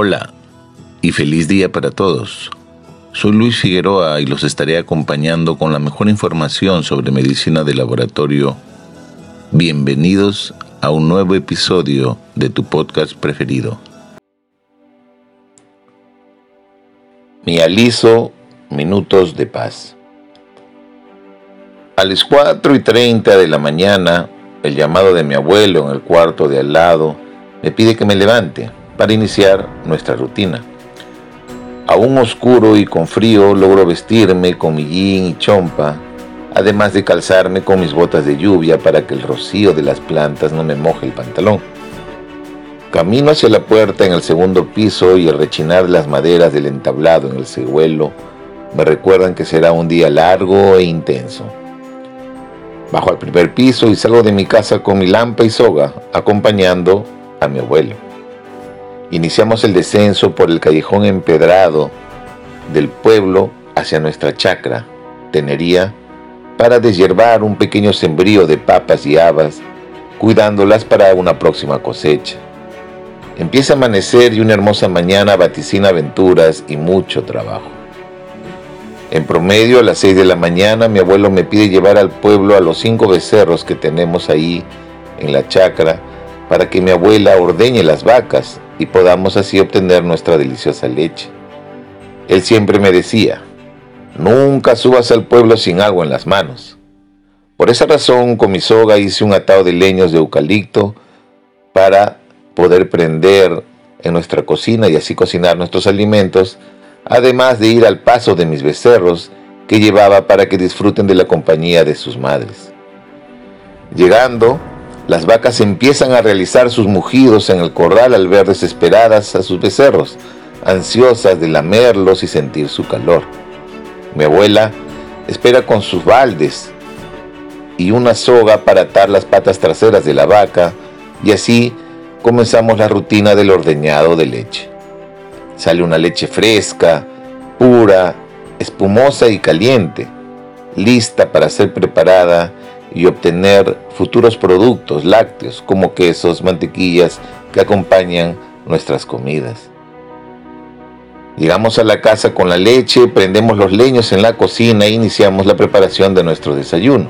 Hola y feliz día para todos. Soy Luis Figueroa y los estaré acompañando con la mejor información sobre medicina de laboratorio. Bienvenidos a un nuevo episodio de tu podcast preferido. Mi aliso Minutos de Paz. A las 4 y 30 de la mañana, el llamado de mi abuelo en el cuarto de al lado me pide que me levante para iniciar nuestra rutina. Aún oscuro y con frío logro vestirme con mi jean y chompa, además de calzarme con mis botas de lluvia para que el rocío de las plantas no me moje el pantalón. Camino hacia la puerta en el segundo piso y el rechinar de las maderas del entablado en el ceguelo me recuerdan que será un día largo e intenso. Bajo al primer piso y salgo de mi casa con mi lampa y soga, acompañando a mi abuelo. Iniciamos el descenso por el callejón empedrado del pueblo hacia nuestra chacra, tenería, para deshiervar un pequeño sembrío de papas y habas, cuidándolas para una próxima cosecha. Empieza a amanecer y una hermosa mañana vaticina aventuras y mucho trabajo. En promedio, a las 6 de la mañana, mi abuelo me pide llevar al pueblo a los cinco becerros que tenemos ahí en la chacra para que mi abuela ordeñe las vacas y podamos así obtener nuestra deliciosa leche. Él siempre me decía, nunca subas al pueblo sin agua en las manos. Por esa razón, con mi soga hice un atado de leños de eucalipto para poder prender en nuestra cocina y así cocinar nuestros alimentos, además de ir al paso de mis becerros que llevaba para que disfruten de la compañía de sus madres. Llegando, las vacas empiezan a realizar sus mugidos en el corral al ver desesperadas a sus becerros, ansiosas de lamerlos y sentir su calor. Mi abuela espera con sus baldes y una soga para atar las patas traseras de la vaca y así comenzamos la rutina del ordeñado de leche. Sale una leche fresca, pura, espumosa y caliente, lista para ser preparada y obtener futuros productos lácteos como quesos, mantequillas que acompañan nuestras comidas. Llegamos a la casa con la leche, prendemos los leños en la cocina e iniciamos la preparación de nuestro desayuno.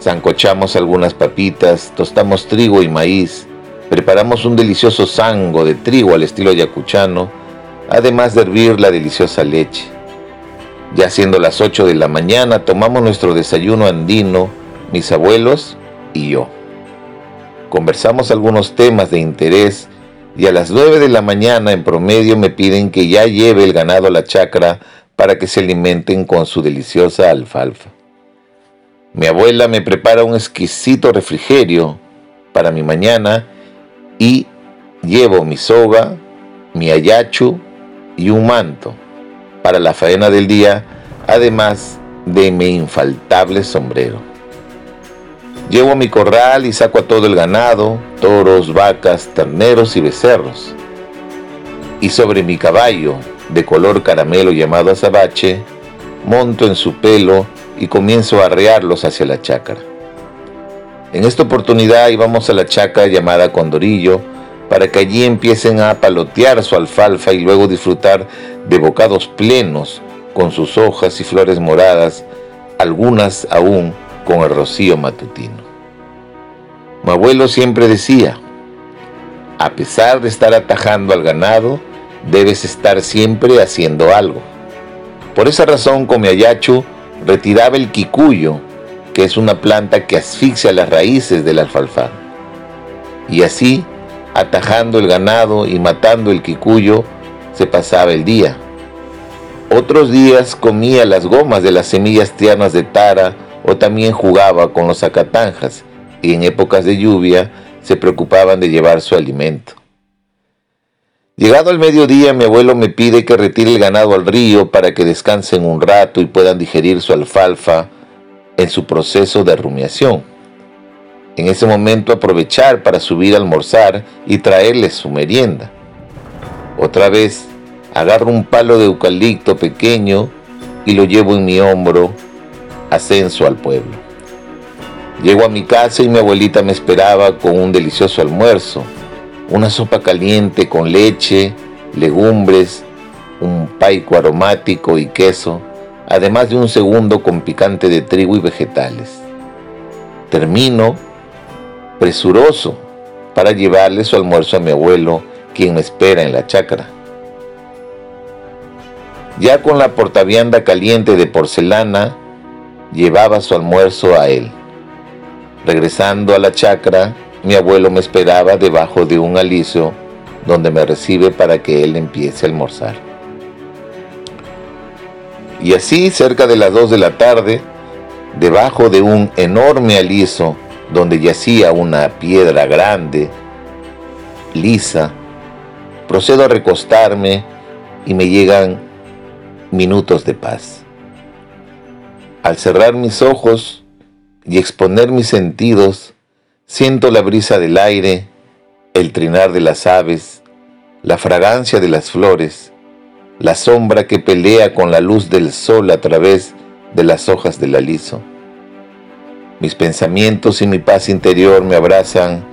Zancochamos algunas papitas, tostamos trigo y maíz, preparamos un delicioso sango de trigo al estilo yacuchano, además de hervir la deliciosa leche. Ya siendo las 8 de la mañana, tomamos nuestro desayuno andino, mis abuelos y yo. Conversamos algunos temas de interés y a las 9 de la mañana en promedio me piden que ya lleve el ganado a la chacra para que se alimenten con su deliciosa alfalfa. Mi abuela me prepara un exquisito refrigerio para mi mañana y llevo mi soga, mi ayachu y un manto para la faena del día, además de mi infaltable sombrero. Llevo a mi corral y saco a todo el ganado, toros, vacas, terneros y becerros. Y sobre mi caballo, de color caramelo llamado azabache, monto en su pelo y comienzo a arrearlos hacia la chácara. En esta oportunidad íbamos a la chácara llamada Condorillo para que allí empiecen a palotear su alfalfa y luego disfrutar de bocados plenos con sus hojas y flores moradas, algunas aún con el rocío matutino. Mi abuelo siempre decía, a pesar de estar atajando al ganado, debes estar siempre haciendo algo. Por esa razón, con mi ayachu, retiraba el quicuyo, que es una planta que asfixia las raíces del alfalfa. Y así, atajando el ganado y matando el quicuyo, se pasaba el día. Otros días comía las gomas de las semillas tiernas de tara o también jugaba con los acatanjas y en épocas de lluvia se preocupaban de llevar su alimento. Llegado al mediodía, mi abuelo me pide que retire el ganado al río para que descansen un rato y puedan digerir su alfalfa en su proceso de rumiación. En ese momento aprovechar para subir a almorzar y traerles su merienda. Otra vez agarro un palo de eucalipto pequeño y lo llevo en mi hombro, ascenso al pueblo. Llego a mi casa y mi abuelita me esperaba con un delicioso almuerzo, una sopa caliente con leche, legumbres, un paico aromático y queso, además de un segundo con picante de trigo y vegetales. Termino presuroso para llevarle su almuerzo a mi abuelo, quien me espera en la chacra. Ya con la portavianda caliente de porcelana, llevaba su almuerzo a él. Regresando a la chacra, mi abuelo me esperaba debajo de un aliso donde me recibe para que él empiece a almorzar. Y así, cerca de las 2 de la tarde, debajo de un enorme aliso donde yacía una piedra grande, lisa, procedo a recostarme y me llegan minutos de paz. Al cerrar mis ojos y exponer mis sentidos, siento la brisa del aire, el trinar de las aves, la fragancia de las flores, la sombra que pelea con la luz del sol a través de las hojas del aliso. Mis pensamientos y mi paz interior me abrazan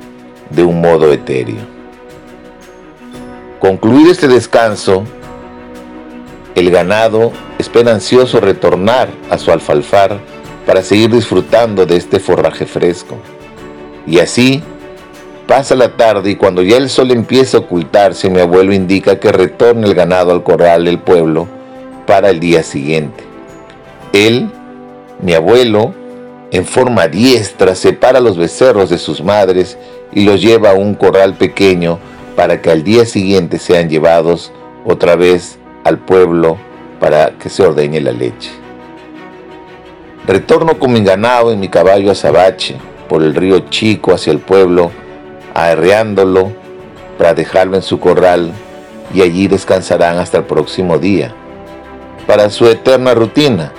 de un modo etéreo. Concluido este descanso, el ganado espera ansioso retornar a su alfalfar para seguir disfrutando de este forraje fresco. Y así pasa la tarde y cuando ya el sol empieza a ocultarse, mi abuelo indica que retorne el ganado al corral del pueblo para el día siguiente. Él, mi abuelo, en forma diestra separa los becerros de sus madres y los lleva a un corral pequeño para que al día siguiente sean llevados otra vez al pueblo para que se ordeñe la leche. Retorno con mi ganado y mi caballo a Sabache por el río Chico hacia el pueblo, aerreándolo para dejarlo en su corral y allí descansarán hasta el próximo día, para su eterna rutina,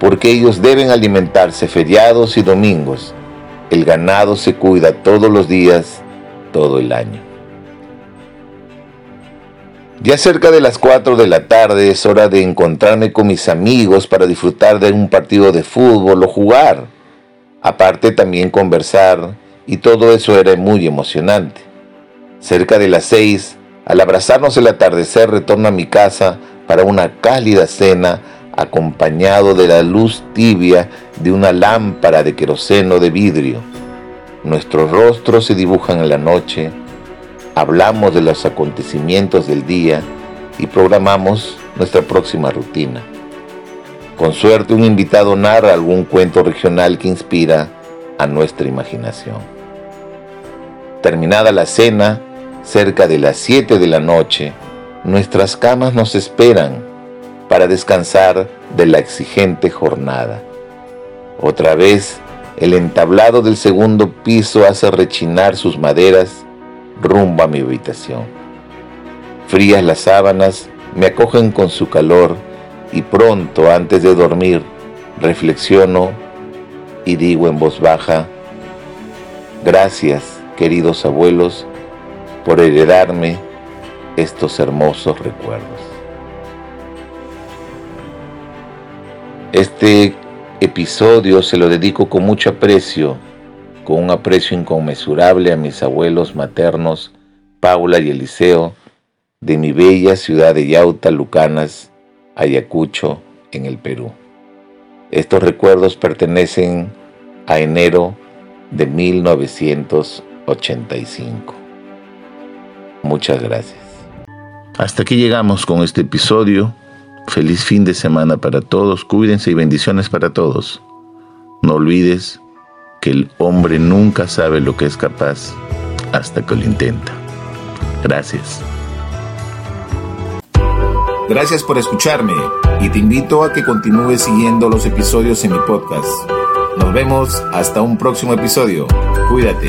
porque ellos deben alimentarse feriados y domingos. El ganado se cuida todos los días, todo el año. Ya cerca de las 4 de la tarde es hora de encontrarme con mis amigos para disfrutar de un partido de fútbol o jugar. Aparte también conversar y todo eso era muy emocionante. Cerca de las 6, al abrazarnos el atardecer, retorno a mi casa para una cálida cena acompañado de la luz tibia de una lámpara de queroseno de vidrio. Nuestros rostros se dibujan en la noche hablamos de los acontecimientos del día y programamos nuestra próxima rutina. Con suerte un invitado narra algún cuento regional que inspira a nuestra imaginación. Terminada la cena, cerca de las 7 de la noche, nuestras camas nos esperan para descansar de la exigente jornada. Otra vez, el entablado del segundo piso hace rechinar sus maderas rumbo a mi habitación. Frías las sábanas me acogen con su calor y pronto antes de dormir reflexiono y digo en voz baja, gracias queridos abuelos por heredarme estos hermosos recuerdos. Este episodio se lo dedico con mucho aprecio con un aprecio inconmensurable a mis abuelos maternos, Paula y Eliseo, de mi bella ciudad de Yauta, Lucanas, Ayacucho, en el Perú. Estos recuerdos pertenecen a enero de 1985. Muchas gracias. Hasta aquí llegamos con este episodio. Feliz fin de semana para todos. Cuídense y bendiciones para todos. No olvides que el hombre nunca sabe lo que es capaz hasta que lo intenta. Gracias. Gracias por escucharme y te invito a que continúes siguiendo los episodios en mi podcast. Nos vemos hasta un próximo episodio. Cuídate.